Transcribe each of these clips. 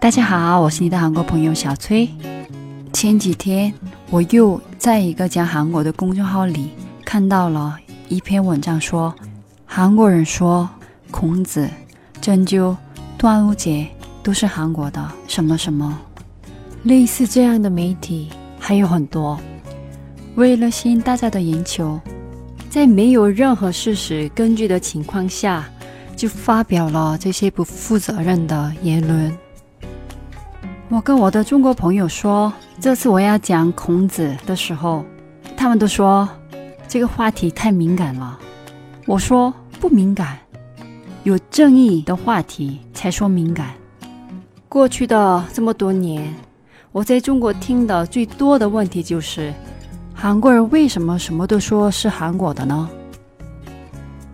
大家好，我是你的韩国朋友小崔。前几天我又在一个讲韩国的公众号里看到了一篇文章，说韩国人说孔子、针灸、端午节都是韩国的什么什么。类似这样的媒体还有很多。为了吸引大家的眼球，在没有任何事实根据的情况下，就发表了这些不负责任的言论。我跟我的中国朋友说，这次我要讲孔子的时候，他们都说这个话题太敏感了。我说不敏感，有正义的话题才说敏感。过去的这么多年，我在中国听的最多的问题就是，韩国人为什么什么都说是韩国的呢？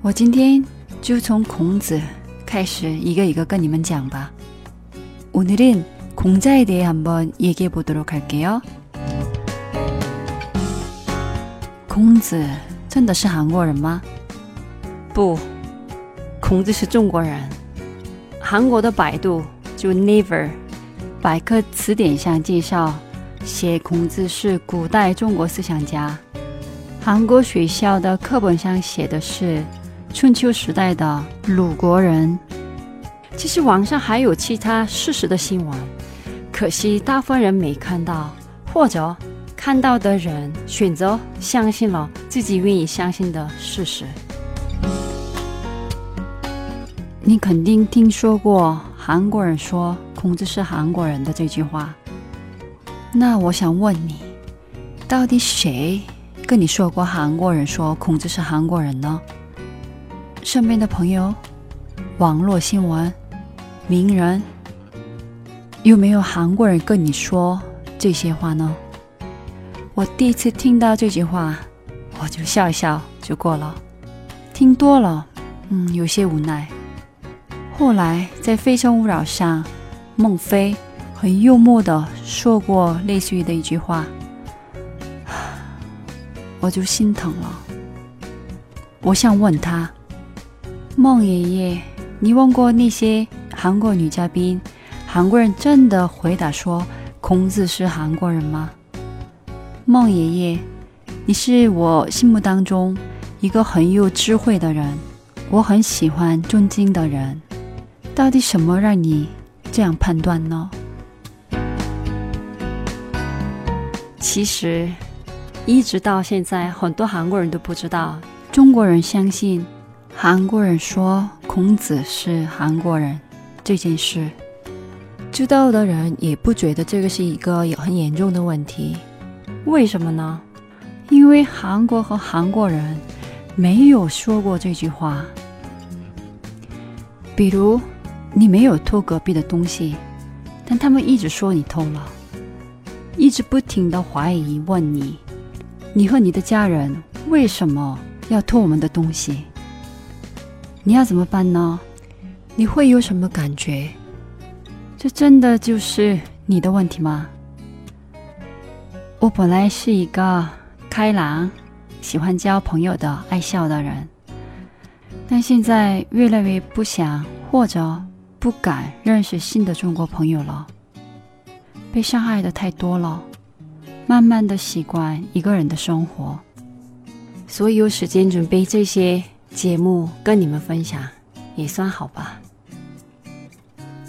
我今天就从孔子开始，一个一个跟你们讲吧。오늘은 공자에 대해 한번 얘기해 보도록 할게요. 孔子真的是韩国人吗？不，孔子是中国人。韩国的百度就 Naver 百科词典上介绍，写孔子是古代中国思想家。韩国学校的课本上写的是春秋时代的鲁国人。其实网上还有其他事实的新闻。 可惜大部分人没看到，或者看到的人选择相信了自己愿意相信的事实。你肯定听说过韩国人说孔子是韩国人的这句话。那我想问你，到底谁跟你说过韩国人说孔子是韩国人呢？身边的朋友、网络新闻、名人。有没有韩国人跟你说这些话呢？我第一次听到这句话，我就笑一笑就过了。听多了，嗯，有些无奈。后来在《非诚勿扰》上，孟非很幽默的说过类似于的一句话，我就心疼了。我想问他，孟爷爷，你问过那些韩国女嘉宾？韩国人真的回答说：“孔子是韩国人吗？”孟爷爷，你是我心目当中一个很有智慧的人，我很喜欢尊敬的人。到底什么让你这样判断呢？其实，一直到现在，很多韩国人都不知道，中国人相信韩国人说孔子是韩国人这件事。知道的人也不觉得这个是一个有很严重的问题，为什么呢？因为韩国和韩国人没有说过这句话。比如，你没有偷隔壁的东西，但他们一直说你偷了，一直不停的怀疑问你，你和你的家人为什么要偷我们的东西？你要怎么办呢？你会有什么感觉？这真的就是你的问题吗？我本来是一个开朗、喜欢交朋友的爱笑的人，但现在越来越不想或者不敢认识新的中国朋友了。被伤害的太多了，慢慢的习惯一个人的生活，所以有时间准备这些节目跟你们分享，也算好吧。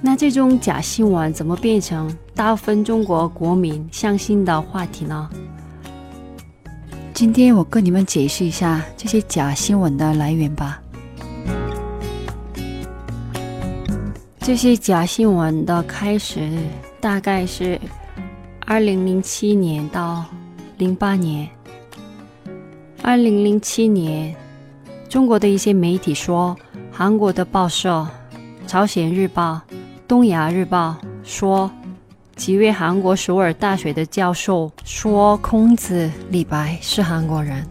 那这种假新闻怎么变成大部分中国国民相信的话题呢？今天我跟你们解释一下这些假新闻的来源吧。这些假新闻的开始大概是二零零七年到零八年。二零零七年，中国的一些媒体说，韩国的报社《朝鲜日报》。东亚日报说，几位韩国首尔大学的教授说，孔子、李白是韩国人，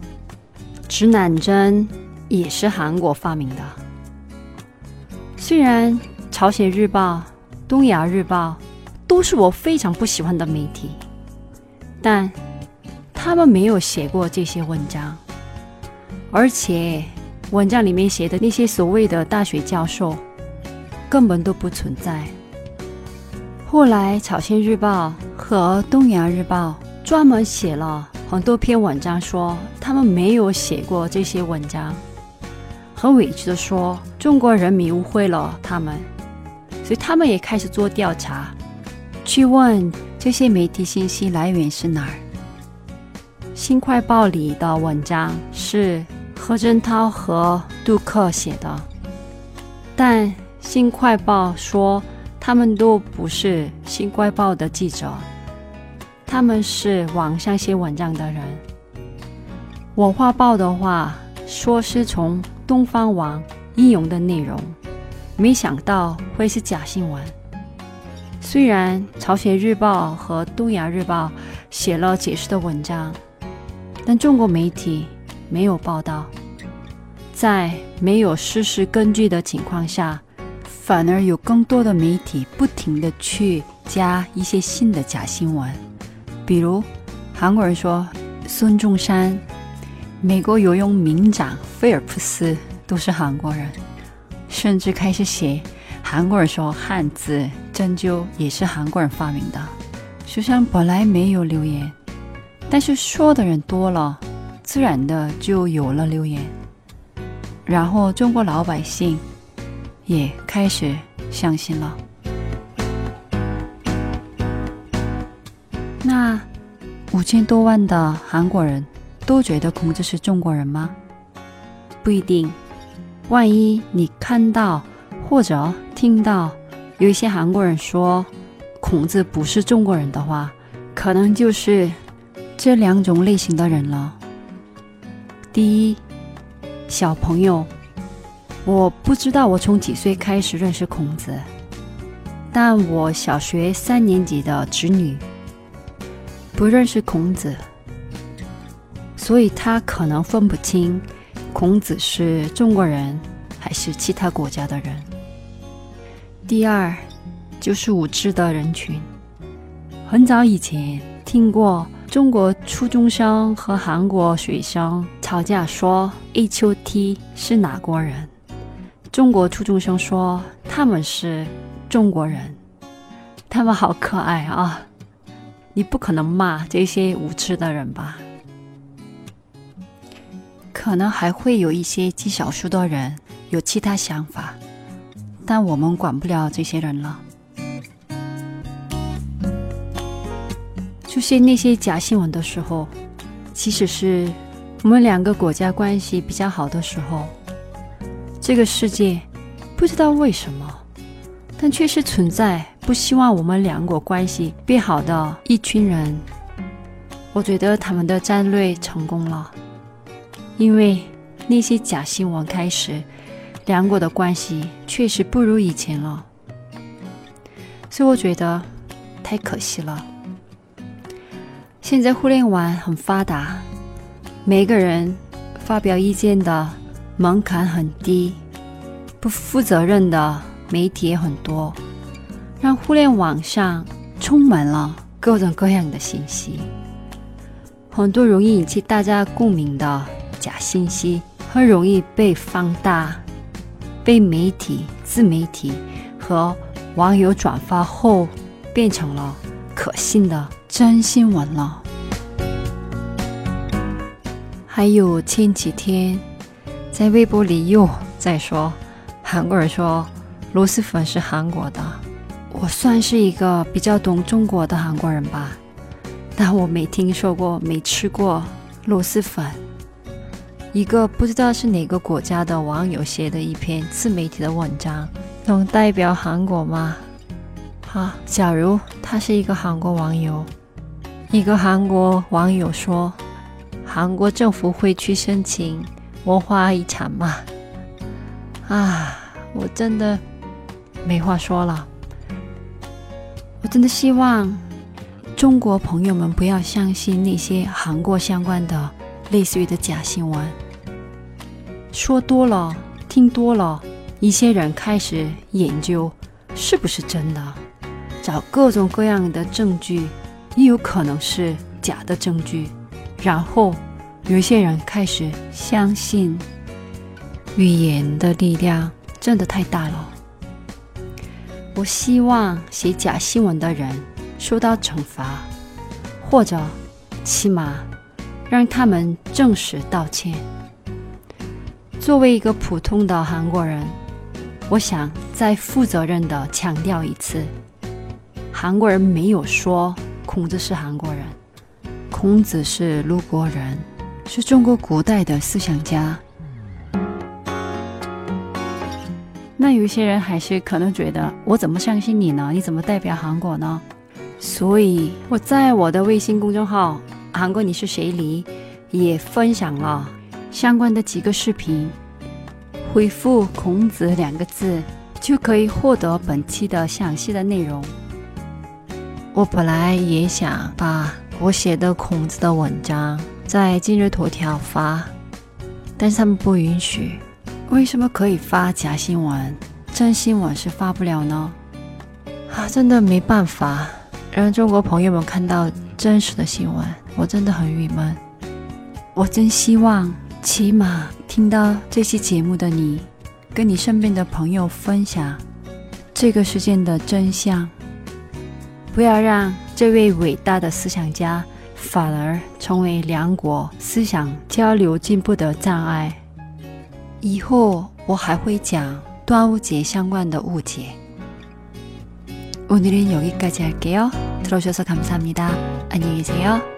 指南针也是韩国发明的。虽然朝鲜日报、东亚日报都是我非常不喜欢的媒体，但他们没有写过这些文章，而且文章里面写的那些所谓的大学教授。根本都不存在。后来，《朝鲜日报》和《东亚日报》专门写了很多篇文章，说他们没有写过这些文章，很委屈的说中国人民误会了他们，所以他们也开始做调查，去问这些媒体信息来源是哪儿。《新快报》里的文章是何振涛和杜克写的，但《新快报》说。他们都不是《新快报》的记者，他们是网上写文章的人。文化报的话说是从东方网引用的内容，没想到会是假新闻。虽然《朝鲜日报》和《东亚日报》写了解释的文章，但中国媒体没有报道，在没有事实根据的情况下。反而有更多的媒体不停的去加一些新的假新闻，比如韩国人说孙中山、美国游泳名长菲尔普斯都是韩国人，甚至开始写韩国人说汉字针灸也是韩国人发明的。书上本来没有留言，但是说的人多了，自然的就有了留言，然后中国老百姓。也开始相信了。那五千多万的韩国人都觉得孔子是中国人吗？不一定。万一你看到或者听到有一些韩国人说孔子不是中国人的话，可能就是这两种类型的人了。第一，小朋友。我不知道我从几岁开始认识孔子，但我小学三年级的侄女不认识孔子，所以她可能分不清孔子是中国人还是其他国家的人。第二，就是无知的人群。很早以前听过中国初中生和韩国学生吵架，说 H O T 是哪国人？中国初中生说他们是中国人，他们好可爱啊！你不可能骂这些无知的人吧？可能还会有一些极少数的人有其他想法，但我们管不了这些人了。出现那些假新闻的时候，即使是我们两个国家关系比较好的时候。这个世界不知道为什么，但却是存在不希望我们两国关系变好的一群人。我觉得他们的战略成功了，因为那些假新闻开始，两国的关系确实不如以前了。所以我觉得太可惜了。现在互联网很发达，每个人发表意见的。门槛很低，不负责任的媒体也很多，让互联网上充满了各种各样的信息，很多容易引起大家共鸣的假信息，很容易被放大，被媒体、自媒体和网友转发后，变成了可信的真新闻了。还有前几天。在微博里又在说，韩国人说螺蛳粉是韩国的。我算是一个比较懂中国的韩国人吧，但我没听说过、没吃过螺蛳粉。一个不知道是哪个国家的网友写的一篇自媒体的文章，能代表韩国吗？好，假如他是一个韩国网友，一个韩国网友说，韩国政府会去申请。文化遗产嘛，啊，我真的没话说了。我真的希望中国朋友们不要相信那些韩国相关的类似于的假新闻。说多了，听多了，一些人开始研究是不是真的，找各种各样的证据，也有可能是假的证据，然后。有些人开始相信语言的力量真的太大了。我希望写假新闻的人受到惩罚，或者起码让他们正式道歉。作为一个普通的韩国人，我想再负责任的强调一次：韩国人没有说孔子是韩国人，孔子是鲁国人，是中国古代的思想家。那有些人还是可能觉得，我怎么相信你呢？你怎么代表韩国呢？所以我在我的微信公众号“韩国你是谁”里也分享了相关的几个视频，回复“孔子”两个字就可以获得本期的详细的内容。我本来也想把我写的孔子的文章在今日头条发，但是他们不允许。为什么可以发假新闻，真新闻是发不了呢？啊，真的没办法让中国朋友们看到真实的新闻，我真的很郁闷。我真希望，起码听到这期节目的你，跟你身边的朋友分享这个事件的真相，不要让这位伟大的思想家反而成为两国思想交流进步的障碍。以后我还会讲端午节相关的误解。오늘은여기까지할게요들어주셔서감사합니다안녕히계세요